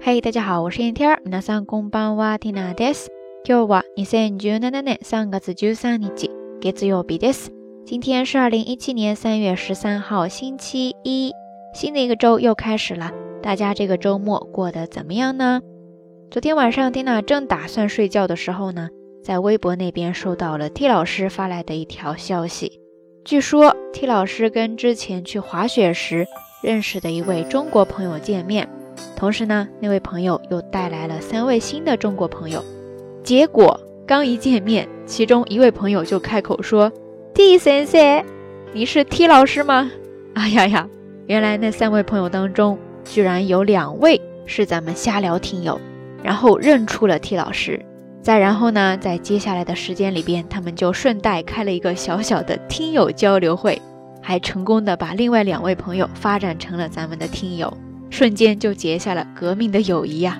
嘿，大家好，我是燕天儿。皆さんこんばんは、ティナです。今日は二千十七年三月十三日、月曜日です。今天是二零一七年三月十三号，星期一。新的一个周又开始了，大家这个周末过得怎么样呢？昨天晚上，蒂娜正打算睡觉的时候呢，在微博那边收到了 T 老师发来的一条消息。据说 T 老师跟之前去滑雪时认识的一位中国朋友见面。 同时呢，那位朋友又带来了三位新的中国朋友。结果刚一见面，其中一位朋友就开口说：“T 先生，你是 T 老师吗？” 哎呀呀，原来那三位朋友当中，居然有两位是咱们瞎聊听友，然后认出了 T 老师。再然后呢，在接下来的时间里边，他们就顺带开了一个小小的听友交流会，还成功的把另外两位朋友发展成了咱们的听友。瞬间就结下了革命的友谊呀！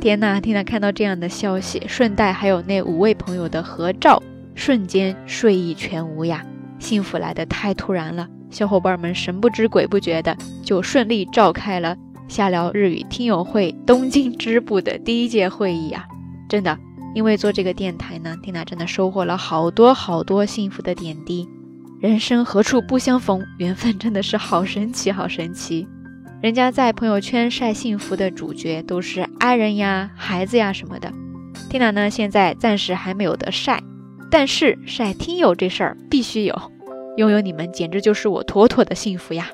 天呐，天呐，看到这样的消息，顺带还有那五位朋友的合照，瞬间睡意全无呀！幸福来得太突然了，小伙伴们神不知鬼不觉的就顺利召开了下聊日语听友会东京支部的第一届会议呀！真的，因为做这个电台呢，缇娜真的收获了好多好多幸福的点滴。人生何处不相逢，缘分真的是好神奇，好神奇。人家在朋友圈晒幸福的主角都是爱人呀、孩子呀什么的缇娜呢现在暂时还没有得晒，但是晒听友这事儿必须有，拥有你们简直就是我妥妥的幸福呀。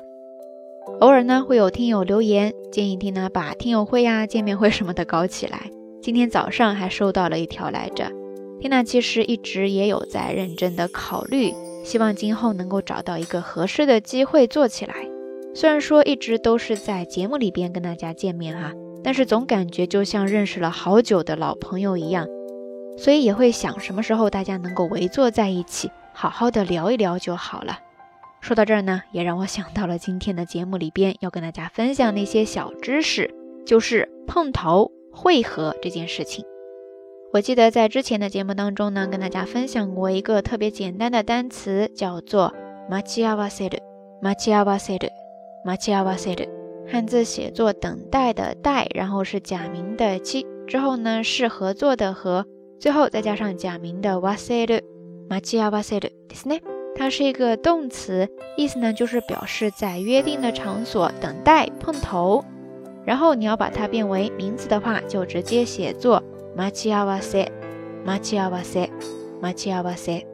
偶尔呢会有听友留言建议缇娜把听友会呀、见面会什么的搞起来，今天早上还收到了一条来着。缇娜其实一直也有在认真的考虑，希望今后能够找到一个合适的机会做起来。虽然说一直都是在节目里边跟大家见面哈，但是总感觉就像认识了好久的老朋友一样，所以也会想什么时候大家能够围坐在一起，好好的聊一聊就好了。说到这儿呢，也让我想到了今天的节目里边要跟大家分享那些小知识，就是碰头会合这件事情。我记得在之前的节目当中呢，跟大家分享过一个特别简单的单词，叫做マチアワセル，マチアワセル。 マチアワセル，汉字写作等待的待，然后是假名的七，之后呢是合作的合，最后再加上假名的ワセル。マチアワセルですね。它是一个动词，意思呢就是表示在约定的场所等待碰头。然后你要把它变为名词的话，就直接写作マチアワセ、マチアワセ、マチアワセ。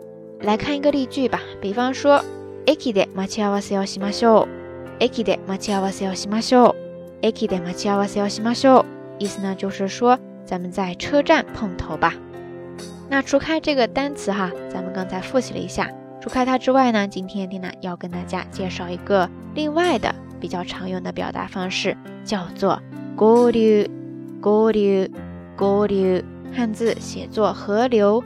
来看一个例句吧，比方说、駅でマチアワセをしましょう。 駅で待ち合わせをしましょう。駅で待ち合わせをしましょう。意思呢就是说咱们在车站碰头吧。那除开这个单词哈，咱们刚才复习了一下。除开它之外呢，今天蒂娜要跟大家介绍一个另外的比较常用的表达方式，叫做合流。合流，合流，汉字写作河流，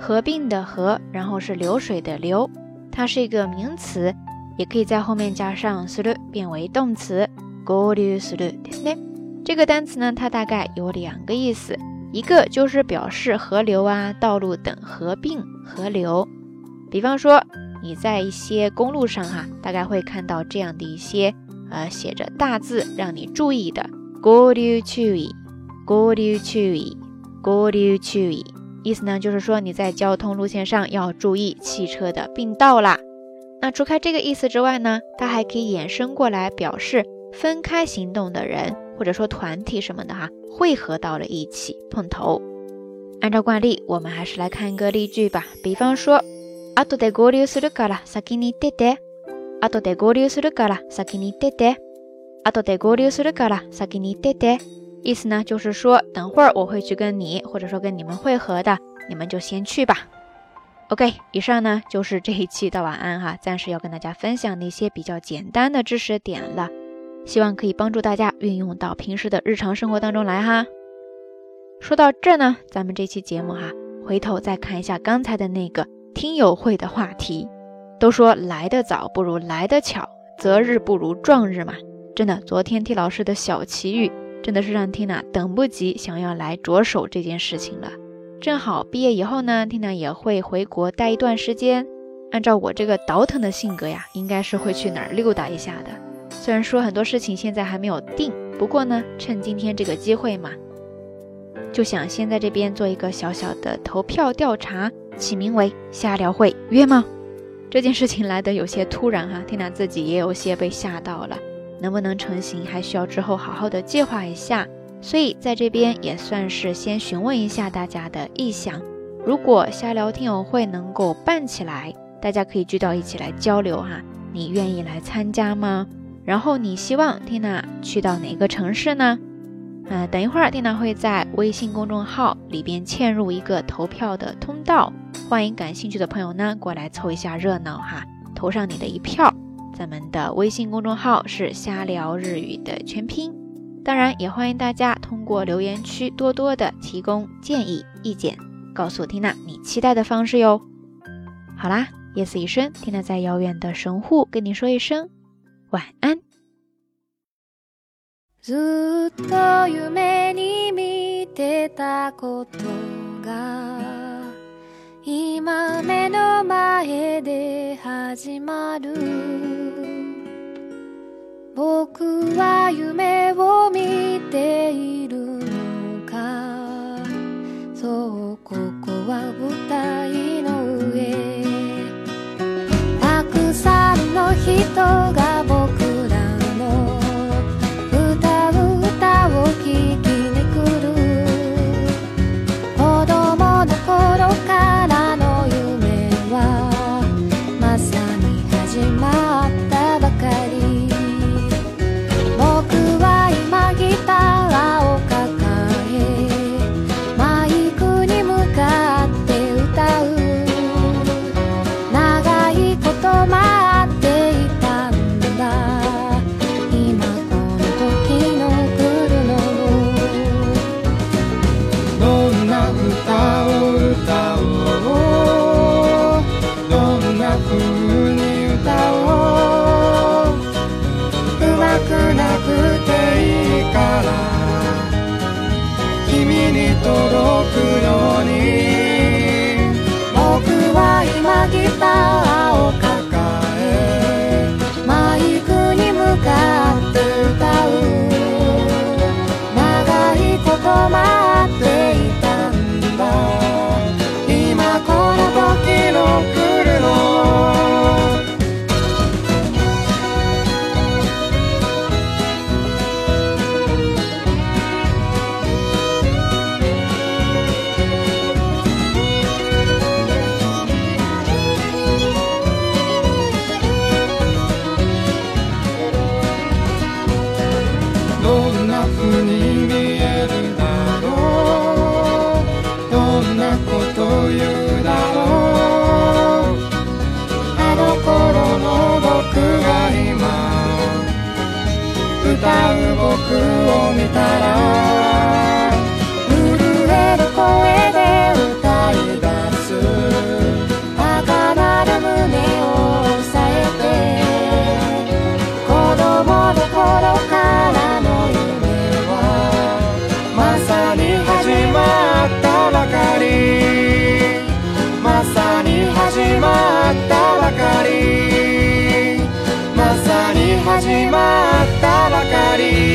合并的合，然后是流水的流，它是一个名词。 也可以在后面加上する变为动词合流するですね。这个单词呢，它大概有两个意思，一个就是表示河流啊、道路等合并河流。比方说你在一些公路上哈，大概会看到这样的一些呃写着大字让你注意的合流注意、合流注意、合流注意，意思呢就是说你在交通路线上要注意汽车的并道啦。 那除开这个意思之外呢，它还可以衍生过来表示分开行动的人，或者说团体什么的哈，汇合到了一起碰头。按照惯例，我们还是来看一个例句吧。比方说，あとで合流するから先に出て。あとで合流するから先に出て。あとで合流するから先に出て。意思呢，就是说等会儿我会去跟你，或者说跟你们汇合的，你们就先去吧。 OK，以上呢就是这一期的晚安哈，暂时要跟大家分享那些比较简单的知识点了，希望可以帮助大家运用到平时的日常生活当中来哈。说到这呢，咱们这期节目哈，回头再看一下刚才的那个听友会的话题，都说来得早不如来得巧，择日不如撞日嘛。真的，昨天 T 老师的小奇遇，真的是让 Tina 等不及想要来着手这件事情了。正好毕业以后呢，Tina 也会回国待一段时间。按照我这个倒腾的性格呀，应该是会去哪儿溜达一下的。虽然说很多事情现在还没有定，不过呢，趁今天这个机会嘛，就想先在这边做一个小小的投票调查，起名为“瞎聊会约吗？”这件事情来得有些突然哈，缇娜自己也有些被吓到了，能不能成型还需要之后好好的计划一下。所以在这边也算是先询问一下大家的意向，如果瞎聊听友会能够办起来，大家可以聚到一起来交流哈，你愿意来参加吗？然后你希望缇娜去到哪个城市呢？呃，等一会儿缇娜会在微信公众号里边嵌入一个投票的通道，欢迎感兴趣的朋友呢过来凑一下热闹哈，投上你的一票。咱们的微信公众号是瞎聊日语的全拼，当然也欢迎大家通过留言区多多的提供建议意见，告诉缇娜你期待的方式哟。好啦，夜色已深，缇娜在遥远的神户跟你说一声。晚安。ずっと夢に見てたことが今目の前で始まる僕は夢 ているのか？そうここは舞台の上。たくさんの人がに届くように。僕は今ギターをを見たら震える声で歌い出す。高鳴る胸を押さえて子供の頃からの夢はまさに始まったばかり。まさに始まったばかり。まさに始まったばかり。